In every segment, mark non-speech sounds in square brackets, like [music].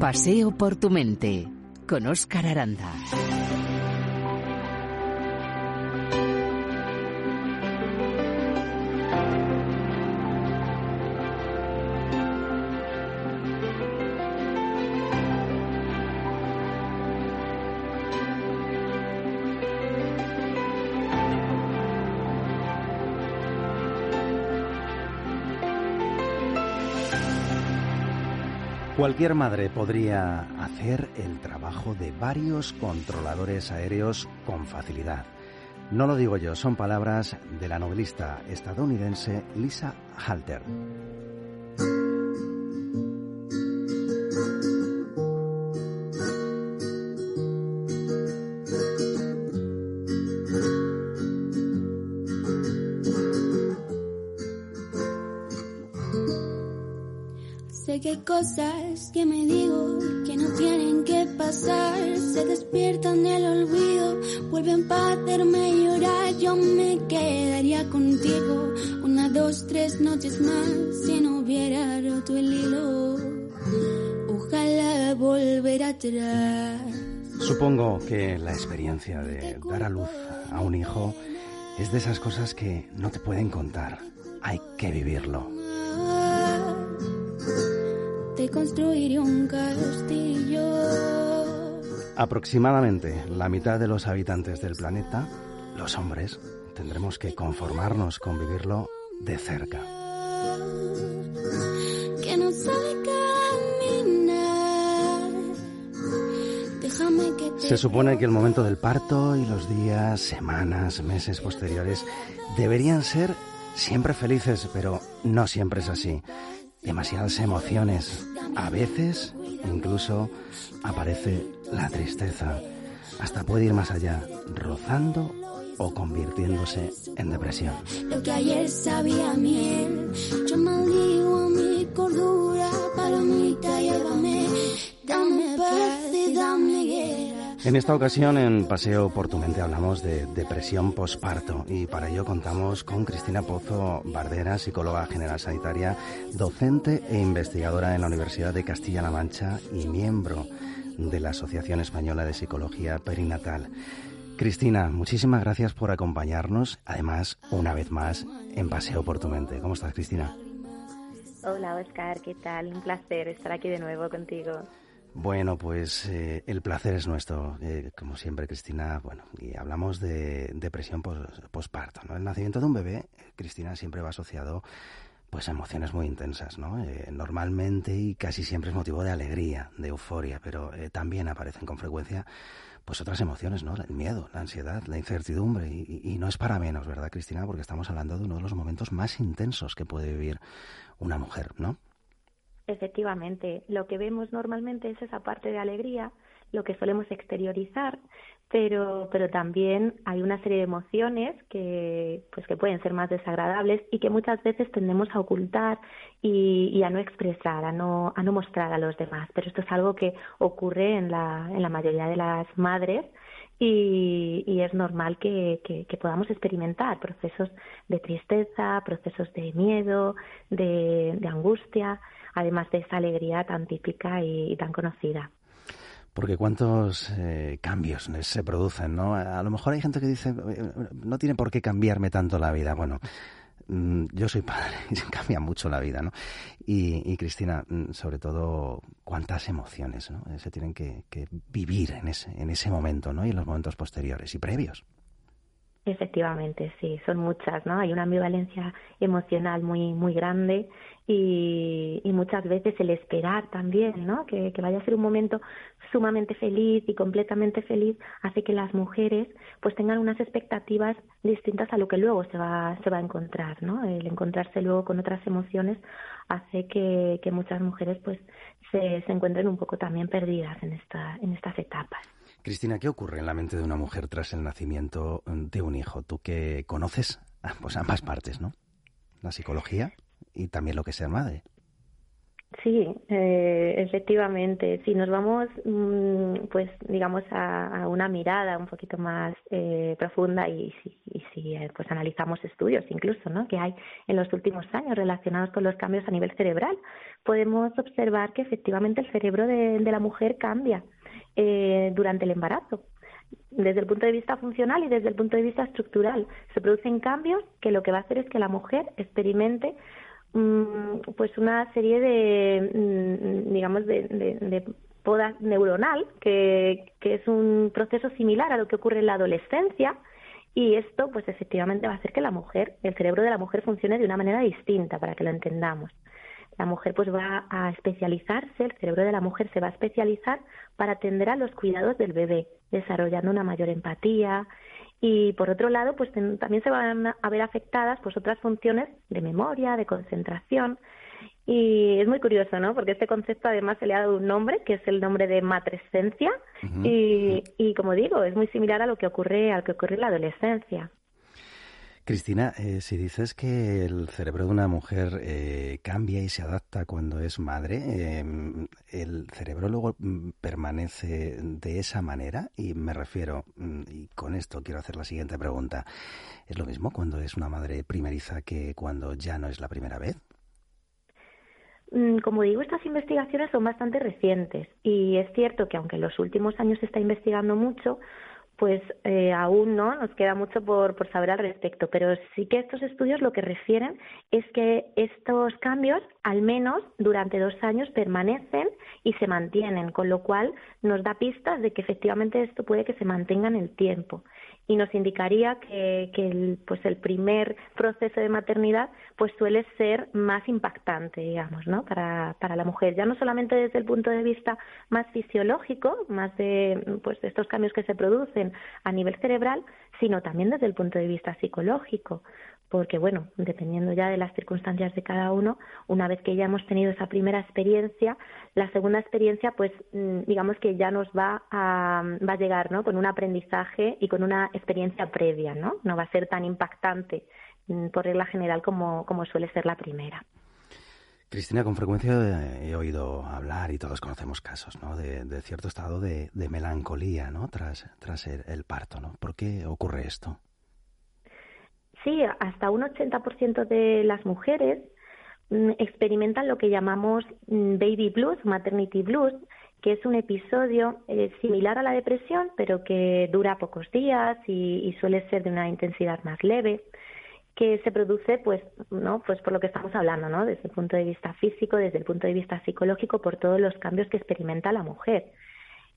Paseo por tu mente con Óscar Aranda. Cualquier madre podría hacer el trabajo de varios controladores aéreos con facilidad. No lo digo yo, son palabras de la novelista estadounidense Lisa Halter. Más si no hubiera roto el hilo. Ojalá volver atrás. Supongo que la experiencia de dar a luz a un hijo es de esas cosas que no te pueden contar. Hay que vivirlo. Te construiré un castillo. Aproximadamente la mitad de los habitantes del planeta, los hombres, tendremos que conformarnos con vivirlo de cerca. Que no sabe caminar. Déjame que Se supone que el momento del parto y los días, semanas, meses posteriores deberían ser siempre felices, pero no siempre es así. Demasiadas emociones. A veces incluso aparece la tristeza. Hasta puede ir más allá, rozando o convirtiéndose en depresión. Lo que ayer sabía a miel, yo maldigo a mi cordura, palomita, llévame, dame paz y dame guerra. En esta ocasión, en Paseo por tu mente, hablamos de depresión posparto y para ello contamos con Cristina Pozo Bardera, psicóloga general sanitaria, docente e investigadora en la Universidad de Castilla-La Mancha y miembro de la Asociación Española de Psicología Perinatal. Cristina, muchísimas gracias por acompañarnos, además, una vez más, en Paseo por tu mente. ¿Cómo estás, Cristina? Hola, Oscar, ¿qué tal? Un placer estar aquí de nuevo contigo. Bueno, pues eh, el placer es nuestro, eh, como siempre, Cristina. Bueno, y hablamos de depresión pos- posparto, ¿no? El nacimiento de un bebé, Cristina, siempre va asociado pues a emociones muy intensas, ¿no? Eh, normalmente y casi siempre es motivo de alegría, de euforia, pero eh, también aparecen con frecuencia pues otras emociones, ¿no? El miedo, la ansiedad, la incertidumbre y, y- no es para menos, ¿verdad, Cristina? Porque estamos hablando de uno de los momentos más intensos que puede vivir una mujer, ¿no? Efectivamente, lo que vemos normalmente es esa parte de alegría, lo que solemos exteriorizar, pero, pero también hay una serie de emociones que, pues que pueden ser más desagradables y que muchas veces tendemos a ocultar y, y a no expresar, a no, a no mostrar a los demás. Pero esto es algo que ocurre en la, en la mayoría de las madres y, es normal que, que- podamos experimentar procesos de tristeza, procesos de miedo, de, de angustia, además de esa alegría tan típica y tan conocida. Porque cuántos eh, cambios se producen, ¿no? A lo mejor hay gente que dice, "Eh, no tiene por qué cambiarme tanto la vida. Bueno, mm, yo soy padre [laughs] y se cambia mucho la vida, ¿no? Y, y Cristina, mm, sobre todo, cuántas emociones. Eh, Se tienen que, que vivir en ese, en ese momento, ¿no? Y en los momentos posteriores y previos. Efectivamente, sí, son muchas, ¿no? Hay una ambivalencia emocional muy muy grande y, muchas veces el esperar también, ¿no? Que, que, vaya a ser un momento sumamente feliz y completamente feliz hace que las mujeres pues tengan unas expectativas distintas a lo que luego se va se va a encontrar, ¿no? El encontrarse luego con otras emociones hace que, que muchas mujeres pues se, se encuentren un poco también perdidas en esta en estas etapas. Cristina, ¿qué ocurre en la mente de una mujer tras el nacimiento de un hijo? Tú que conoces pues ambas partes, ¿no? La psicología y también lo que es ser madre. Sí, eh, efectivamente. Si nos vamos, mm, pues, digamos, a, una mirada un poquito más eh, profunda y si, eh, pues analizamos estudios incluso, ¿no? Que hay en los últimos años relacionados con los cambios a nivel cerebral, podemos observar que efectivamente el cerebro de la mujer cambia eh, durante el embarazo. Desde el punto de vista funcional y desde el punto de vista estructural, se producen cambios que lo que va a hacer es que la mujer experimente pues una serie de, mm, digamos, de, de, poda neuronal, que, que es un proceso similar a lo que ocurre en la adolescencia, y esto, pues efectivamente va a hacer que la mujer, el cerebro de la mujer funcione de una manera distinta, para que lo entendamos. La mujer pues va a especializarse, el cerebro de la mujer se va a especializar para atender a los cuidados del bebé, desarrollando una mayor empatía y por otro lado pues también se van a ver afectadas pues otras funciones de memoria, de concentración y es muy curioso, ¿no? Porque este concepto además se le ha dado un nombre, que es el nombre de matrescencia, y, y como digo, es muy similar a lo que ocurre, a lo que ocurre en la adolescencia. Cristina, eh, si dices que el cerebro de una mujer eh, cambia y se adapta cuando es madre, em, ¿el cerebro luego mm, permanece de esa manera? Y me refiero, mm, y con esto quiero hacer la siguiente pregunta, ¿es lo mismo cuando es una madre primeriza que cuando ya no es la primera vez? Mm, como digo, estas investigaciones son bastante recientes y es cierto que aunque en los últimos años se está investigando mucho, pues eh, aún no nos queda mucho por, por saber al respecto, pero sí que estos estudios lo que refieren es que estos cambios, al menos durante dos años, permanecen y se mantienen, con lo cual nos da pistas de que efectivamente esto puede que se mantenga en el tiempo y nos indicaría que, que el, pues el primer proceso de maternidad pues suele ser más impactante, digamos, ¿no? Para, para la mujer, ya no solamente desde el punto de vista más fisiológico, más de pues de estos cambios que se producen a nivel cerebral, sino también desde el punto de vista psicológico, porque bueno, dependiendo ya de las circunstancias de cada uno, una vez que ya hemos tenido esa primera experiencia, la segunda experiencia, pues mm, digamos que ya nos va a, llegar, ¿no? Con un aprendizaje y con una experiencia previa, ¿no? No va a ser tan impactante mm, por regla general como, suele ser la primera. Cristina, con frecuencia he oído hablar y todos conocemos casos, ¿no? De, cierto estado de, melancolía, ¿no? Tras, tras el parto, ¿no? ¿Por qué ocurre esto? Sí, hasta un 80% de las mujeres mm, experimentan lo que llamamos mm, baby blues, maternity blues, que es un episodio eh, similar a la depresión, pero que dura pocos días y, suele ser de una intensidad más leve, que se produce, pues, no, pues por lo que estamos hablando, ¿no? Desde el punto de vista físico, desde el punto de vista psicológico, por todos los cambios que experimenta la mujer.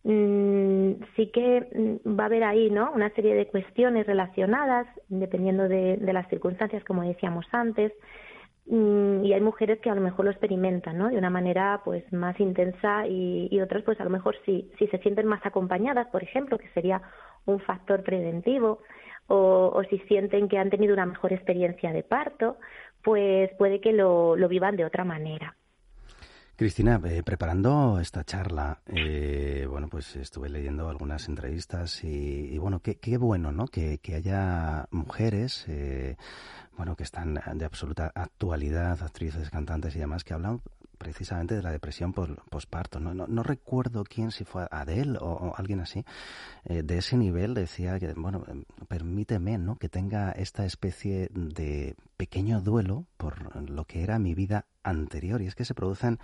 Mm, sí que mm, va a haber ahí ¿no? una serie de cuestiones relacionadas, dependiendo de, las circunstancias, como decíamos antes, mm, y hay mujeres que a lo mejor lo experimentan ¿no? de una manera pues más intensa y, otras pues a lo mejor si, si se sienten más acompañadas, por ejemplo, que sería un factor preventivo, o, o si sienten que han tenido una mejor experiencia de parto, pues puede que lo, lo vivan de otra manera. Cristina, eh, preparando esta charla, eh, bueno, pues estuve leyendo algunas entrevistas y, bueno, qué, qué, bueno, ¿no? Que, que haya mujeres, eh, bueno, que están de absoluta actualidad, actrices, cantantes y demás, que hablan precisamente de la depresión posparto. No, no, recuerdo quién, si fue Adele o, alguien así, eh, de ese nivel decía que, bueno, em, permíteme, ¿no? Que tenga esta especie de pequeño duelo por lo que era mi vida anterior. Y es que se producen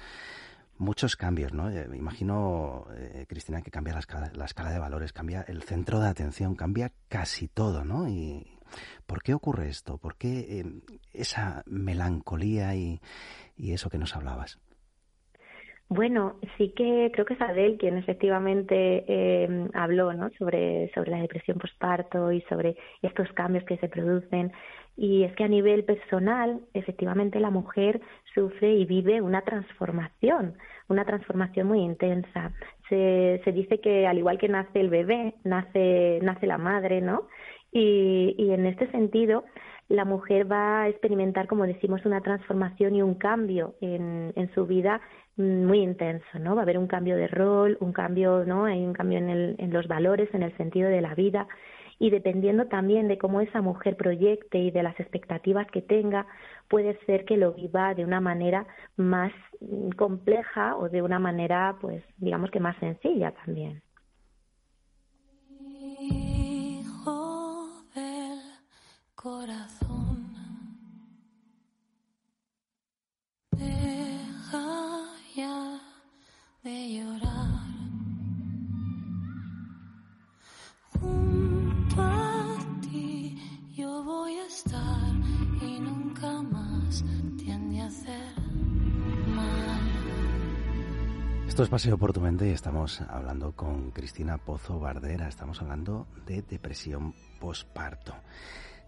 muchos cambios, ¿no? Eh, imagino, eh, Cristina, que cambia la escala, la escala de valores, cambia el centro de atención, cambia casi todo, ¿no? Y, ¿Por qué ocurre esto? ¿Por qué em, esa melancolía y, eso que nos hablabas? Bueno, sí que creo que es Adel quien efectivamente eh, habló ¿no? sobre, sobre la depresión postparto y sobre estos cambios que se producen. Y es que a nivel personal, efectivamente, la mujer sufre y vive una transformación, una transformación muy intensa. Se, se dice que al igual que nace el bebé, nace, nace la madre, ¿no? Y, y en este sentido, la mujer va a experimentar, como decimos, una transformación y un cambio en, en su vida muy intenso, ¿no? Va a haber un cambio de rol, un cambio, ¿no? Hay un cambio en, el, en los valores, en el sentido de la vida y dependiendo también de cómo esa mujer proyecte y de las expectativas que tenga, puede ser que lo viva de una manera más mm, compleja o de una manera, pues, digamos que más sencilla también. Corazón, deja ya de llorar. voy a estar y nunca más tiende a hacer mal. Esto es Paseo por tu mente y estamos hablando con Cristina Pozo Bardera, estamos hablando de depresión posparto.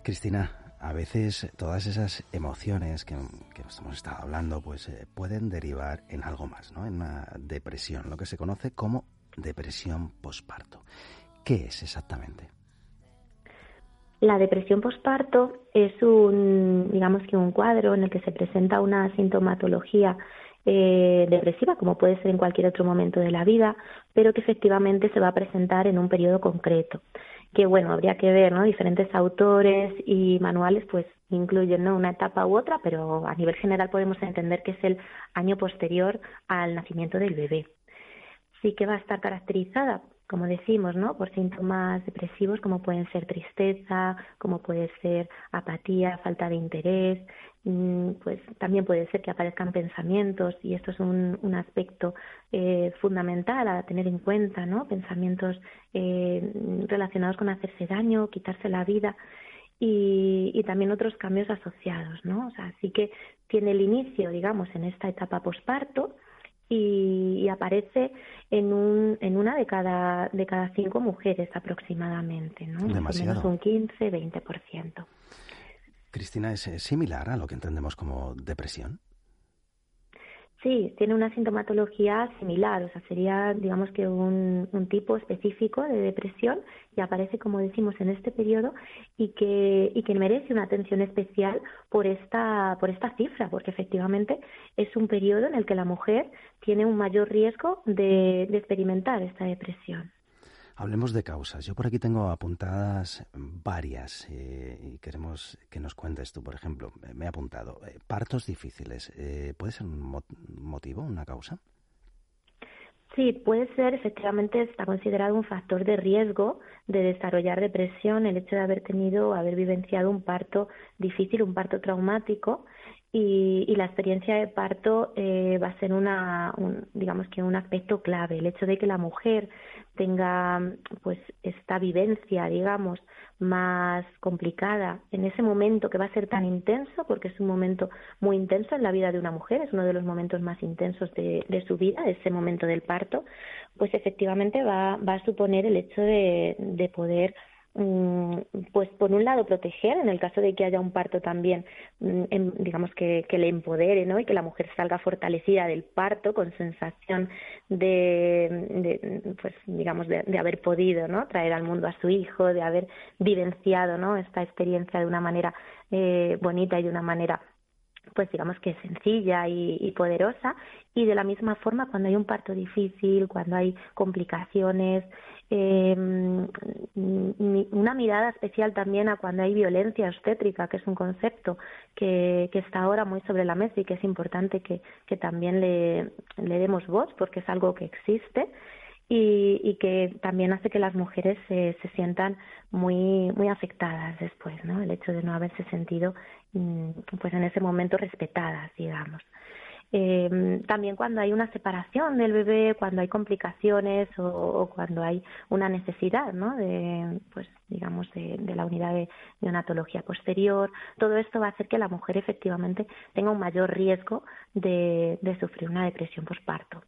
Cristina, a veces todas esas emociones que, que hemos estado hablando pues eh, pueden derivar en algo más, ¿no? En una depresión, lo que se conoce como depresión posparto. ¿Qué es exactamente? La depresión posparto es un, digamos que un cuadro en el que se presenta una sintomatología eh, depresiva, como puede ser en cualquier otro momento de la vida, pero que efectivamente se va a presentar en un periodo concreto. Que bueno, habría que ver, ¿no? Diferentes autores y manuales, pues incluyen ¿no? una etapa u otra, pero a nivel general podemos entender que es el año posterior al nacimiento del bebé. Sí que va a estar caracterizada como decimos, ¿no? Por síntomas depresivos como pueden ser tristeza, como puede ser apatía, falta de interés, pues también puede ser que aparezcan pensamientos y esto es un, un aspecto eh, fundamental a tener en cuenta, ¿no? Pensamientos eh, relacionados con hacerse daño, quitarse la vida y, y también otros cambios asociados, ¿no? O sea, así que tiene el inicio, digamos, en esta etapa posparto y, aparece en, un, en una de cada, de cada cinco mujeres aproximadamente, ¿no? Demasiado. Menos un 15-20%. Cristina, ¿es similar a lo que entendemos como depresión? Sí, tiene una sintomatología similar, o sea, sería, digamos que un, tipo específico de depresión y aparece, como decimos, en este periodo y que, y que merece una atención especial por esta, por esta cifra, porque efectivamente es un periodo en el que la mujer tiene un mayor riesgo de experimentar esta depresión. Hablemos de causas. Yo por aquí tengo apuntadas varias eh, y queremos que nos cuentes tú, por ejemplo. Me he apuntado eh, partos difíciles. Eh, ¿Puede ser un motivo, una causa? Sí, puede ser, efectivamente está considerado un factor de riesgo de desarrollar depresión el hecho de haber tenido, haber vivenciado un parto difícil, un parto traumático y, y la experiencia de parto eh, va a ser una, un, digamos que un aspecto clave. El hecho de que la mujer tenga pues esta vivencia, digamos, más complicada en ese momento que va a ser tan intenso, porque es un momento muy intenso en la vida de una mujer, es uno de los momentos más intensos de, de su vida, ese momento del parto, pues efectivamente va, va a suponer el hecho de, de poder pues por un lado proteger en el caso de que haya un parto también mm, digamos que, que, le empodere no y que la mujer salga fortalecida del parto con sensación de, de pues digamos de, de, haber podido no traer al mundo a su hijo de haber vivenciado no esta experiencia de una manera eh, bonita y de una manera pues digamos que sencilla y, y, poderosa. Y de la misma forma cuando hay un parto difícil, cuando hay complicaciones, eh, una mirada especial también a cuando hay violencia obstétrica, que es un concepto que, que está ahora muy sobre la mesa y que es importante que, que también le, le demos voz porque es algo que existe y, y, que también hace que las mujeres se, sientan muy muy afectadas después, ¿no? El hecho de no haberse sentido mm, pues en ese momento respetadas, digamos. Eh, también cuando hay una separación del bebé, cuando hay complicaciones o, cuando hay una necesidad, ¿no? De, pues, digamos, de, la unidad de neonatología posterior, todo esto va a hacer que la mujer efectivamente tenga un mayor riesgo de, de sufrir una depresión postparto.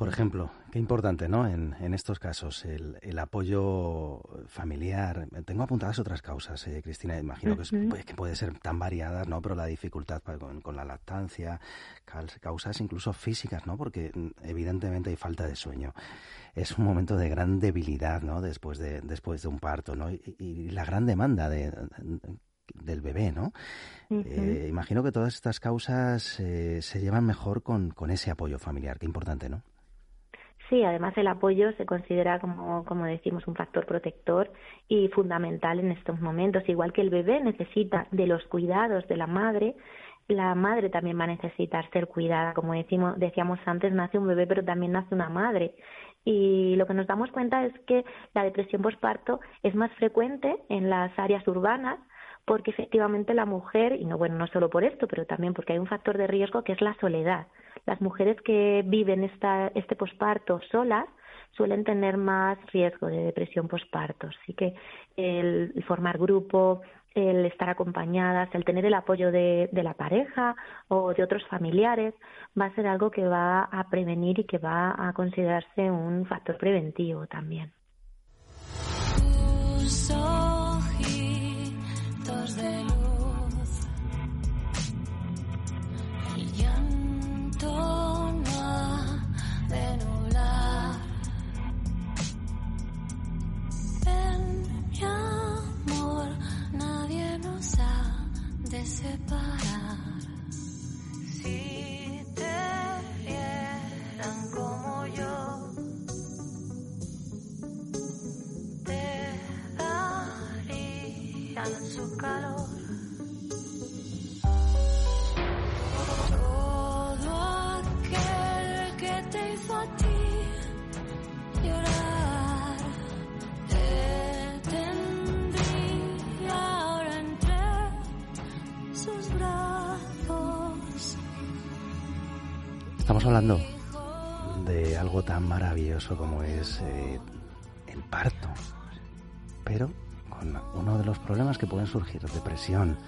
Por ejemplo, qué importante, ¿no? En, estos casos, el, apoyo familiar. Tengo apuntadas otras causas, eh, Cristina. Imagino que, pues, que, puede ser tan variadas, ¿no? Pero la dificultad con, la lactancia, causas incluso físicas, ¿no? Porque mm, evidentemente hay falta de sueño. Es un momento de gran debilidad, ¿no? Después de, después de un parto, ¿no? Y, la gran demanda de, del bebé, ¿no? Eh, imagino que todas estas causas eh, se llevan mejor con, con ese apoyo familiar. Qué importante, ¿no? Sí, además el apoyo se considera como, como decimos, un factor protector y fundamental en estos momentos. Igual que el bebé necesita de los cuidados de la madre, la madre también va a necesitar ser cuidada. Como decimos, decíamos antes, nace un bebé, pero también nace una madre. Y lo que nos damos cuenta es que la depresión postparto es más frecuente en las áreas urbanas porque efectivamente la mujer, y no bueno, no solo por esto, pero también porque hay un factor de riesgo que es la soledad las mujeres que viven esta, este posparto solas suelen tener más riesgo de depresión posparto. Así que el, formar grupo, el estar acompañadas, el tener el apoyo de, de, la pareja o de otros familiares va a ser algo que va a prevenir y que va a considerarse un factor preventivo también. Hablando de algo tan maravilloso como es eh, el parto, pero con uno de los problemas que pueden surgir, depresión.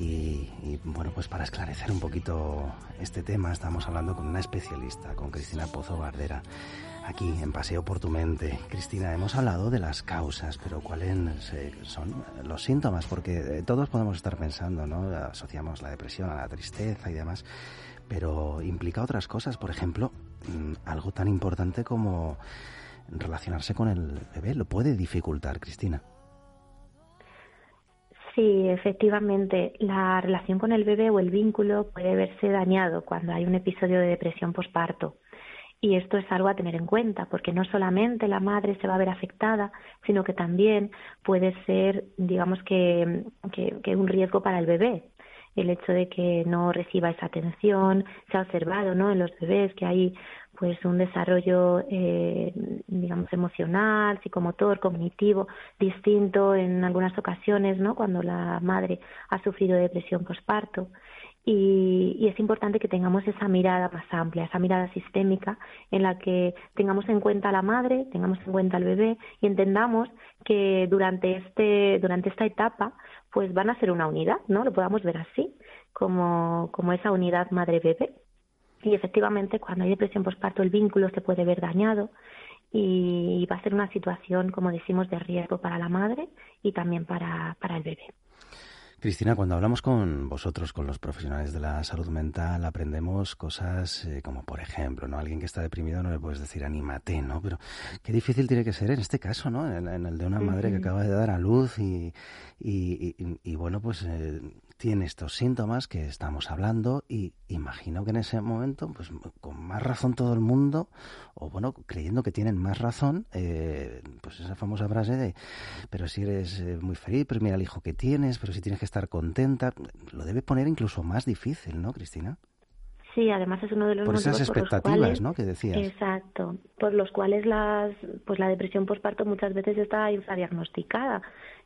Y, bueno, pues para esclarecer un poquito este tema, estamos hablando con una especialista, con Cristina Pozo Bardera, aquí en Paseo por tu Mente. Cristina, hemos hablado de las causas, pero ¿cuáles eh, son los síntomas? Porque eh, todos podemos estar pensando, ¿no? Asociamos la depresión a la tristeza y demás pero implica otras cosas, por ejemplo, mm, algo tan importante como relacionarse con el bebé. ¿Lo puede dificultar, Cristina? Sí, efectivamente, la relación con el bebé o el vínculo puede verse dañado cuando hay un episodio de depresión posparto. Y esto es algo a tener en cuenta, porque no solamente la madre se va a ver afectada, sino que también puede ser, digamos que, que un riesgo para el bebé el hecho de que no reciba esa atención, se ha observado ¿no? en los bebés que hay pues un desarrollo eh, digamos emocional, psicomotor, cognitivo distinto en algunas ocasiones, ¿no? Cuando la madre ha sufrido depresión postparto. Y, y, es importante que tengamos esa mirada más amplia, esa mirada sistémica en la que tengamos en cuenta a la madre, tengamos en cuenta al bebé y entendamos que durante este durante esta etapa pues van a ser una unidad, ¿no? Lo podamos ver así, como, como esa unidad madre-bebé. Y efectivamente, cuando hay depresión postparto, el vínculo se puede ver dañado y va a ser una situación, como decimos, de riesgo para la madre y también para, para el bebé. Cristina, cuando hablamos con vosotros, con los profesionales de la salud mental, aprendemos cosas eh, como, por ejemplo, ¿no? Alguien que está deprimido no le puedes decir anímate, ¿no? Pero qué difícil tiene que ser en este caso, ¿no? En, el de una madre que acaba de dar a luz y, y, y, bueno, pues eh, tiene estos síntomas que estamos hablando y imagino que en ese momento, pues con más razón todo el mundo, o bueno, creyendo que tienen más razón, eh, pues esa famosa frase de, pero si eres eh, muy feliz, pero mira el hijo que tienes, pero si tienes que estar contenta, lo debe poner incluso más difícil, ¿no, Cristina? Sí, además es uno de los por esas expectativas, por los cuales, ¿no? Que decías. Exacto, por los cuales las, pues la depresión postparto muchas veces está infradiagnosticada.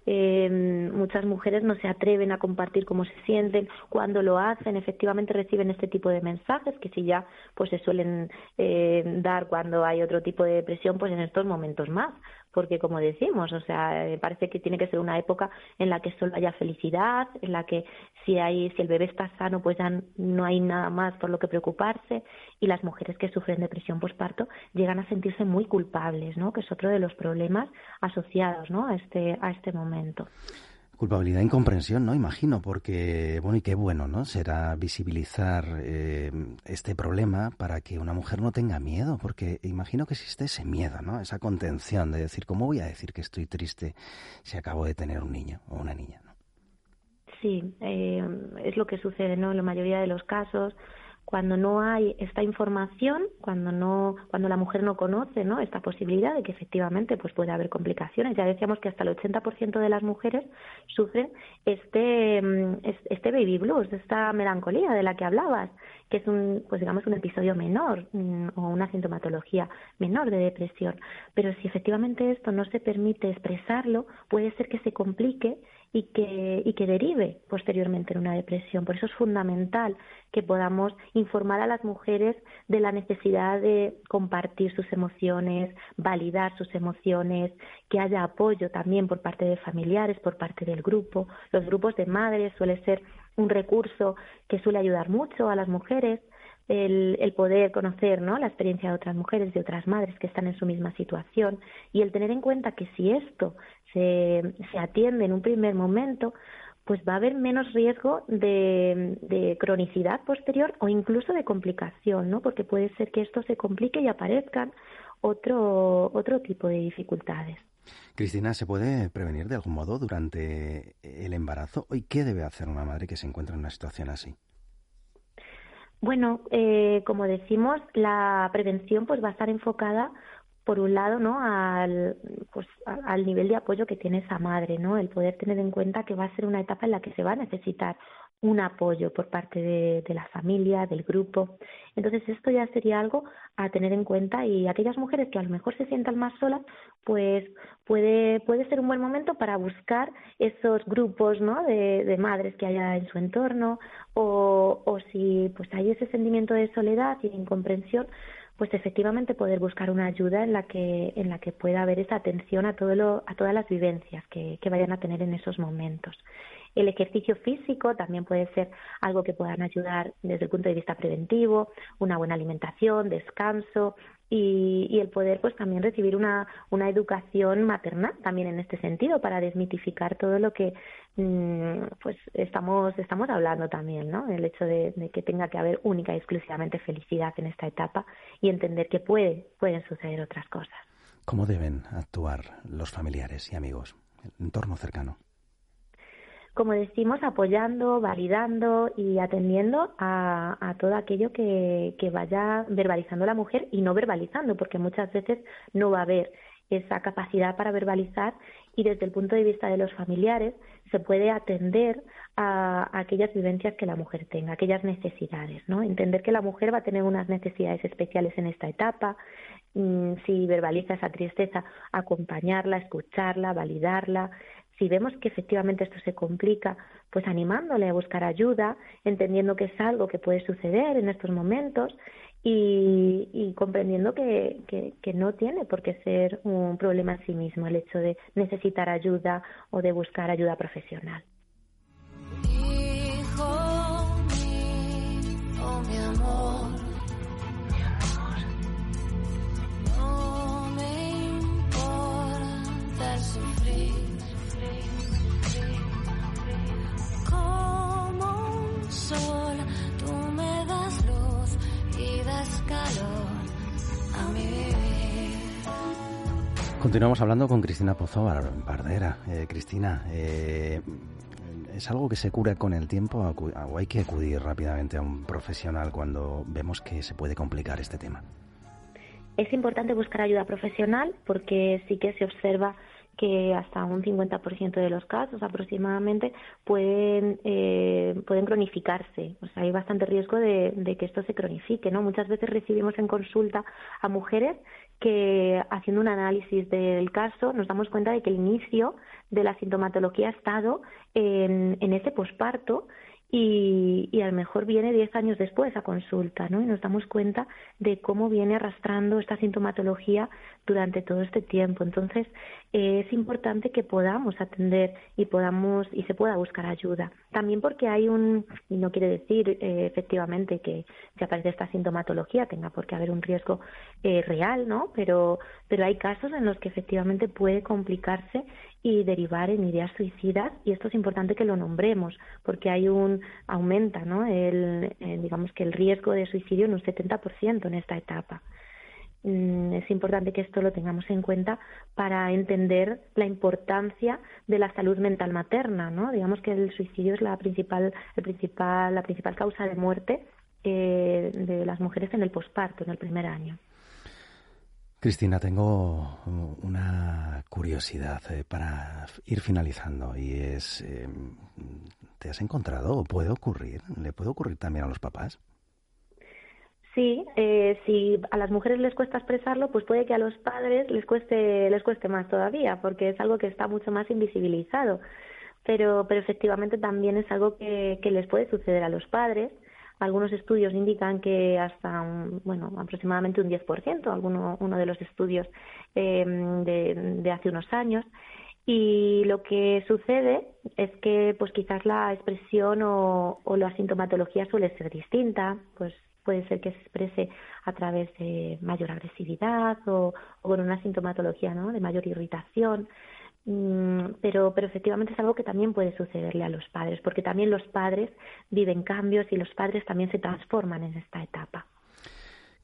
Eh, muchas mujeres no se atreven a compartir cómo se sienten. Cuando lo hacen, efectivamente reciben este tipo de mensajes que si ya pues se suelen eh, dar cuando hay otro tipo de depresión, pues en estos momentos más porque como decimos, o sea, parece que tiene que ser una época en la que solo haya felicidad, en la que si hay si el bebé está sano, pues ya no hay nada más por lo que preocuparse y las mujeres que sufren depresión postparto llegan a sentirse muy culpables, ¿no? Que es otro de los problemas asociados, ¿no? a este a este momento. Culpabilidad e incomprensión, ¿no? Imagino, porque, bueno, y qué bueno, ¿no? Será visibilizar eh, este problema para que una mujer no tenga miedo, porque imagino que existe ese miedo, ¿no? Esa contención de decir, ¿cómo voy a decir que estoy triste si acabo de tener un niño o una niña, ¿no? Sí, eh, es lo que sucede, ¿no? En la mayoría de los casos, cuando no hay esta información, cuando no, cuando la mujer no conoce, ¿no? Esta posibilidad de que efectivamente pues puede haber complicaciones. Ya decíamos que hasta el 80% de las mujeres sufren este, mm, este baby blues, esta melancolía de la que hablabas, que es un, pues digamos, un episodio menor mm, o una sintomatología menor de depresión. Pero si efectivamente esto no se permite expresarlo, puede ser que se complique y que, y que derive posteriormente en una depresión. Por eso es fundamental que podamos informar a las mujeres de la necesidad de compartir sus emociones, validar sus emociones, que haya apoyo también por parte de familiares, por parte del grupo. Los grupos de madres suele ser un recurso que suele ayudar mucho a las mujeres el, poder conocer ¿no? la experiencia de otras mujeres, de otras madres que están en su misma situación y el tener en cuenta que si esto se, se atiende en un primer momento, pues va a haber menos riesgo de, de, cronicidad posterior o incluso de complicación, ¿no? Porque puede ser que esto se complique y aparezcan otro, otro tipo de dificultades. Cristina, ¿se puede prevenir de algún modo durante el embarazo? ¿Y qué debe hacer una madre que se encuentra en una situación así? Bueno, eh, como decimos, la prevención pues va a estar enfocada por un lado, ¿no? Al, pues, al nivel de apoyo que tiene esa madre, ¿no? El poder tener en cuenta que va a ser una etapa en la que se va a necesitar un apoyo por parte de, la familia, del grupo. Entonces esto ya sería algo a tener en cuenta y aquellas mujeres que a lo mejor se sientan más solas, pues puede, puede ser un buen momento para buscar esos grupos ¿no? de, de madres que haya en su entorno o, o si pues hay ese sentimiento de soledad y de incomprensión, pues efectivamente poder buscar una ayuda en la que en la que pueda haber esa atención a todo lo, a todas las vivencias que, que vayan a tener en esos momentos. El ejercicio físico también puede ser algo que puedan ayudar desde el punto de vista preventivo, una buena alimentación, descanso y, y el poder pues también recibir una, una educación maternal también en este sentido para desmitificar todo lo que mmm, pues estamos estamos hablando también, ¿no? El hecho de, de que tenga que haber única y exclusivamente felicidad en esta etapa y entender que puede pueden suceder otras cosas. ¿Cómo deben actuar los familiares y amigos, el entorno cercano? Como decimos, apoyando, validando y atendiendo a, a todo aquello que, que, vaya verbalizando la mujer y no verbalizando, porque muchas veces no va a haber esa capacidad para verbalizar y desde el punto de vista de los familiares se puede atender a, a aquellas vivencias que la mujer tenga, aquellas necesidades, ¿no? Entender que la mujer va a tener unas necesidades especiales en esta etapa, si verbaliza esa tristeza, acompañarla, escucharla, validarla, si vemos que efectivamente esto se complica, pues animándole a buscar ayuda, entendiendo que es algo que puede suceder en estos momentos y, comprendiendo que, que, no tiene por qué ser un problema en sí mismo el hecho de necesitar ayuda o de buscar ayuda profesional. Hijo mío, mi sol, tú me das luz y das calor a mi vivir. Continuamos hablando con Cristina Pozo Bardera. Eh, Cristina, eh, ¿es algo que se cura con el tiempo o hay que acudir rápidamente a un profesional cuando vemos que se puede complicar este tema? Es importante buscar ayuda profesional porque sí que se observa que hasta un 50% de los casos aproximadamente pueden eh, pueden cronificarse. O sea, hay bastante riesgo de, de, que esto se cronifique, ¿no? Muchas veces recibimos en consulta a mujeres que haciendo un análisis del caso nos damos cuenta de que el inicio de la sintomatología ha estado en, en ese posparto y, y, a lo mejor viene 10 años después a consulta, ¿no? Y nos damos cuenta de cómo viene arrastrando esta sintomatología durante todo este tiempo. Entonces, es importante que podamos atender y podamos y se pueda buscar ayuda. También porque hay un, y no quiere decir eh, efectivamente que si aparece esta sintomatología tenga por qué haber un riesgo eh, real, ¿no? Pero, pero hay casos en los que efectivamente puede complicarse y derivar en ideas suicidas y esto es importante que lo nombremos porque hay un aumenta no el, digamos que el riesgo de suicidio en un 70% en esta etapa es importante que esto lo tengamos en cuenta para entender la importancia de la salud mental materna no digamos que el suicidio es la principal el principal la principal causa de muerte eh, de las mujeres en el posparto en el primer año Cristina, tengo una curiosidad eh, para ir finalizando y es, eh, ¿te has encontrado o puede ocurrir? ¿Le puede ocurrir también a los papás? Sí, eh, si a las mujeres les cuesta expresarlo, pues puede que a los padres les cueste les cueste más todavía, porque es algo que está mucho más invisibilizado. Pero, pero efectivamente también es algo que, que les puede suceder a los padres algunos estudios indican que hasta, un, bueno, aproximadamente un 10%, alguno, uno de los estudios eh, de, hace unos años. Y lo que sucede es que, pues quizás la expresión o, o la sintomatología suele ser distinta, pues puede ser que se exprese a través de mayor agresividad o, con una sintomatología de mayor irritación. Mm, pero, pero efectivamente es algo que también puede sucederle a los padres, porque también los padres viven cambios y los padres también se transforman en esta etapa.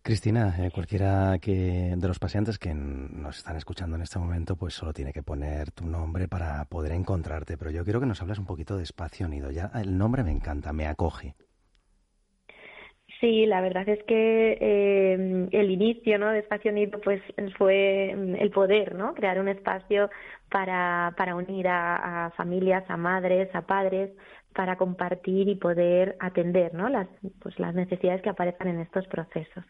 Cristina, eh, cualquiera que de los pacientes que nos están escuchando en este momento, pues solo tiene que poner tu nombre para poder encontrarte. Pero yo quiero que nos hables un poquito de Espacio Nido. Ya el nombre me encanta, me acoge. Sí, la verdad es que eh, el inicio ¿no? de Espacio Nido pues, fue el poder, ¿no? crear un espacio para, para unir a, a, familias, a madres, a padres, para compartir y poder atender ¿no? las, pues, las necesidades que aparezcan en estos procesos.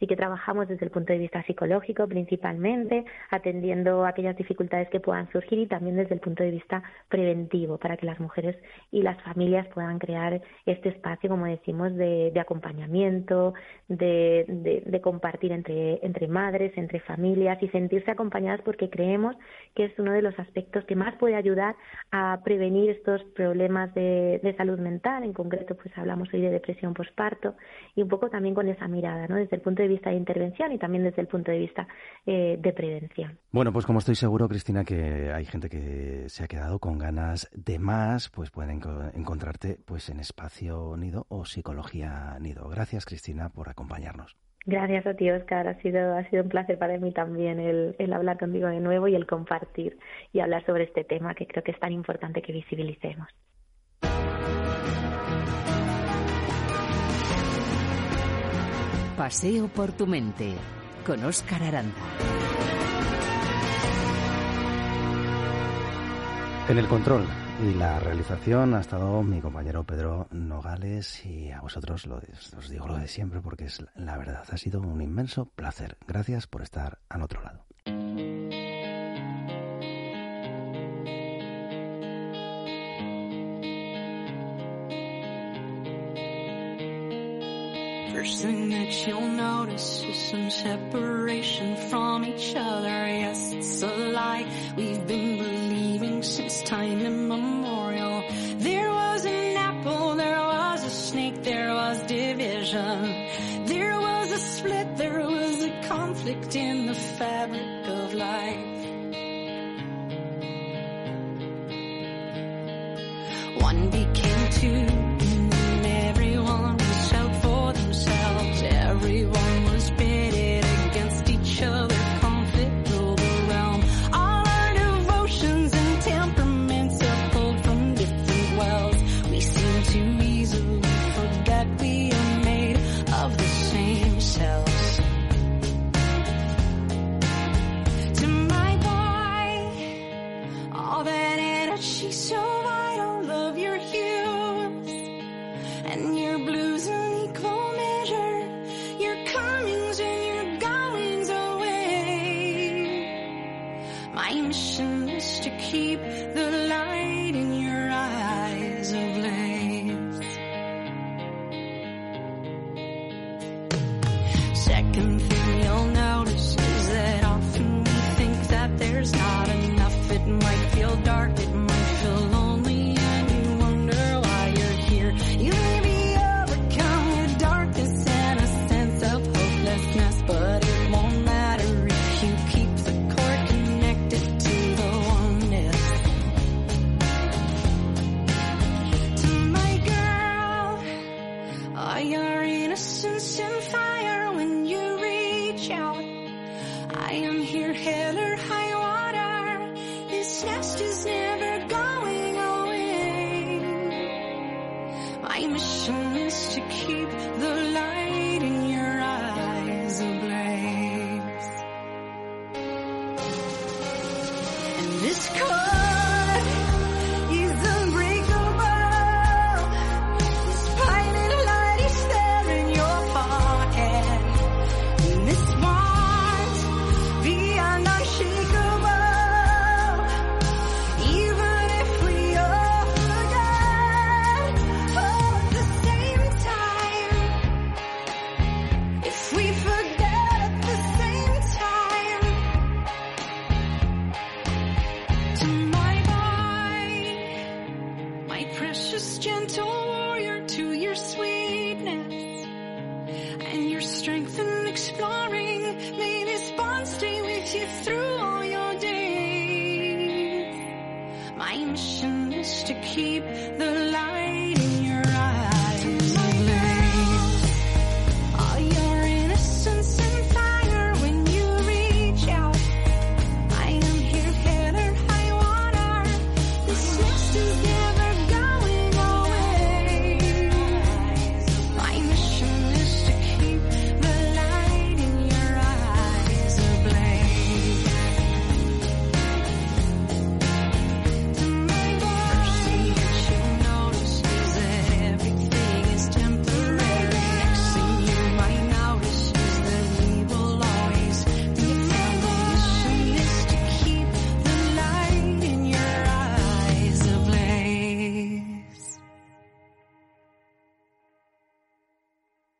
Sí que trabajamos desde el punto de vista psicológico principalmente, atendiendo aquellas dificultades que puedan surgir y también desde el punto de vista preventivo, para que las mujeres y las familias puedan crear este espacio, como decimos, de, acompañamiento, de, compartir entre, madres, entre familias y sentirse acompañadas porque creemos que es uno de los aspectos que más puede ayudar a prevenir estos problemas de, de salud mental. En concreto, pues hablamos hoy de depresión postparto y un poco también con esa mirada, ¿no? Desde el punto de vista de intervención y también desde el punto de vista eh, de prevención. Bueno, pues como estoy seguro, Cristina, que hay gente que se ha quedado con ganas de más, pues pueden encontrarte pues en Espacio Nido o Psicología Nido. Gracias, Cristina, por acompañarnos. Gracias a ti, Oscar. Ha sido, ha sido un placer para mí también el, el hablar contigo de nuevo y el compartir y hablar sobre este tema que creo que es tan importante que visibilicemos. Paseo por tu mente con Óscar Aranda. En el control y la realización ha estado mi compañero Pedro Nogales y a vosotros lo, os digo lo de siempre porque es la verdad. Ha sido un inmenso placer. Gracias por estar al otro lado. First thing that you'll notice is some separation from each other. Yes, it's a lie we've been believing since time immemorial. There was an apple, there was a snake, there was division. There was a split, there was a conflict in the fabric of life. One became two. I am here, hell or high water. This nest is never going away. My mission is to keep the light. strength in exploring. May this bond stay with you through.